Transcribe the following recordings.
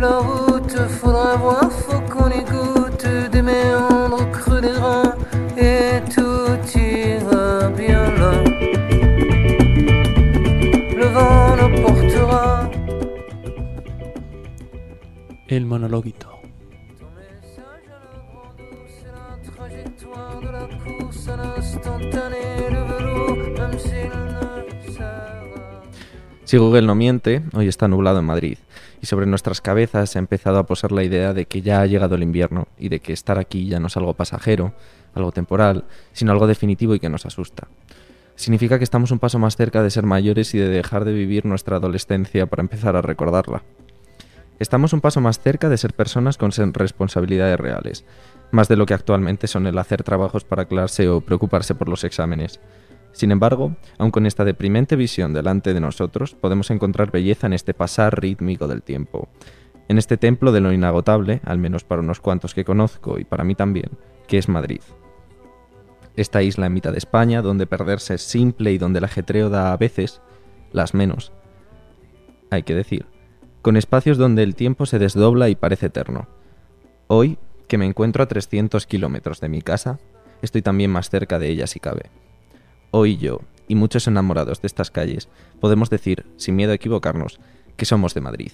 la route, faudra voir, faut qu'on écoute des méandres creux des reins et tout ira bien là. Le vent nous portera. El monologuito. Si Google no miente, hoy está nublado en Madrid y sobre nuestras cabezas ha empezado a posar la idea de que ya ha llegado el invierno y de que estar aquí ya no es algo pasajero, algo temporal, sino algo definitivo y que nos asusta. Significa que estamos un paso más cerca de ser mayores y de dejar de vivir nuestra adolescencia para empezar a recordarla. Estamos un paso más cerca de ser personas con responsabilidades reales, más de lo que actualmente son el hacer trabajos para clase o preocuparse por los exámenes. Sin embargo, aun con esta deprimente visión delante de nosotros, podemos encontrar belleza en este pasar rítmico del tiempo, en este templo de lo inagotable, al menos para unos cuantos que conozco y para mí también, que es Madrid. Esta isla en mitad de España, donde perderse es simple y donde el ajetreo da a veces las menos, hay que decir, con espacios donde el tiempo se desdobla y parece eterno. Hoy, que me encuentro a 300 kilómetros de mi casa, estoy también más cerca de ella si cabe. Hoy yo, y muchos enamorados de estas calles, podemos decir, sin miedo a equivocarnos, que somos de Madrid.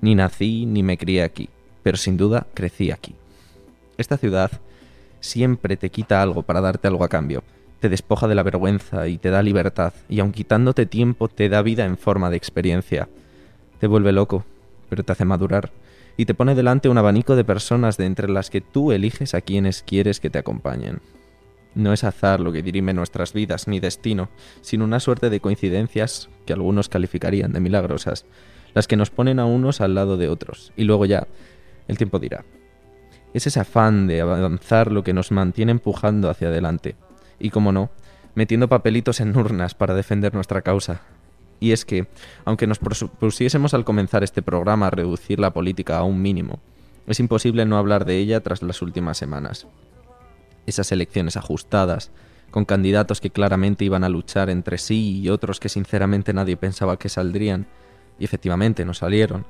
Ni nací ni me crié aquí, pero sin duda crecí aquí. Esta ciudad siempre te quita algo para darte algo a cambio, te despoja de la vergüenza y te da libertad, y aun quitándote tiempo te da vida en forma de experiencia. Te vuelve loco, pero te hace madurar, y te pone delante un abanico de personas de entre las que tú eliges a quienes quieres que te acompañen. No es azar lo que dirime nuestras vidas, ni destino, sino una suerte de coincidencias que algunos calificarían de milagrosas, las que nos ponen a unos al lado de otros, y luego ya, el tiempo dirá. Es ese afán de avanzar lo que nos mantiene empujando hacia adelante, y como no, metiendo papelitos en urnas para defender nuestra causa. Y es que, aunque nos propusiésemos al comenzar este programa a reducir la política a un mínimo, es imposible no hablar de ella tras las últimas semanas esas elecciones ajustadas, con candidatos que claramente iban a luchar entre sí y otros que sinceramente nadie pensaba que saldrían, y efectivamente no salieron,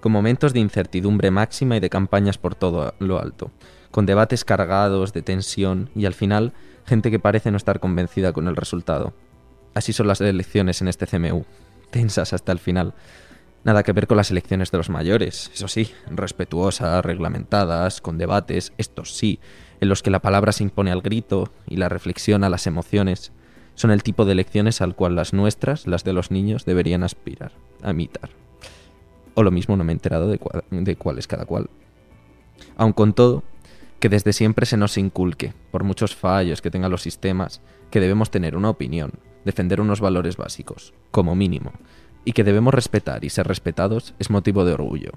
con momentos de incertidumbre máxima y de campañas por todo lo alto, con debates cargados de tensión y al final gente que parece no estar convencida con el resultado. Así son las elecciones en este CMU, tensas hasta el final. Nada que ver con las elecciones de los mayores, eso sí, respetuosas, reglamentadas, con debates, estos sí, en los que la palabra se impone al grito y la reflexión a las emociones, son el tipo de elecciones al cual las nuestras, las de los niños, deberían aspirar, a imitar. O lo mismo no me he enterado de, de cuál es cada cual. Aun con todo, que desde siempre se nos inculque, por muchos fallos que tengan los sistemas, que debemos tener una opinión, defender unos valores básicos, como mínimo, y que debemos respetar y ser respetados es motivo de orgullo.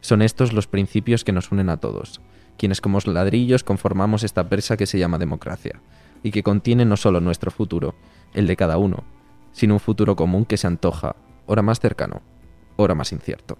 Son estos los principios que nos unen a todos, quienes como ladrillos conformamos esta presa que se llama democracia, y que contiene no solo nuestro futuro, el de cada uno, sino un futuro común que se antoja, ora más cercano, ora más incierto.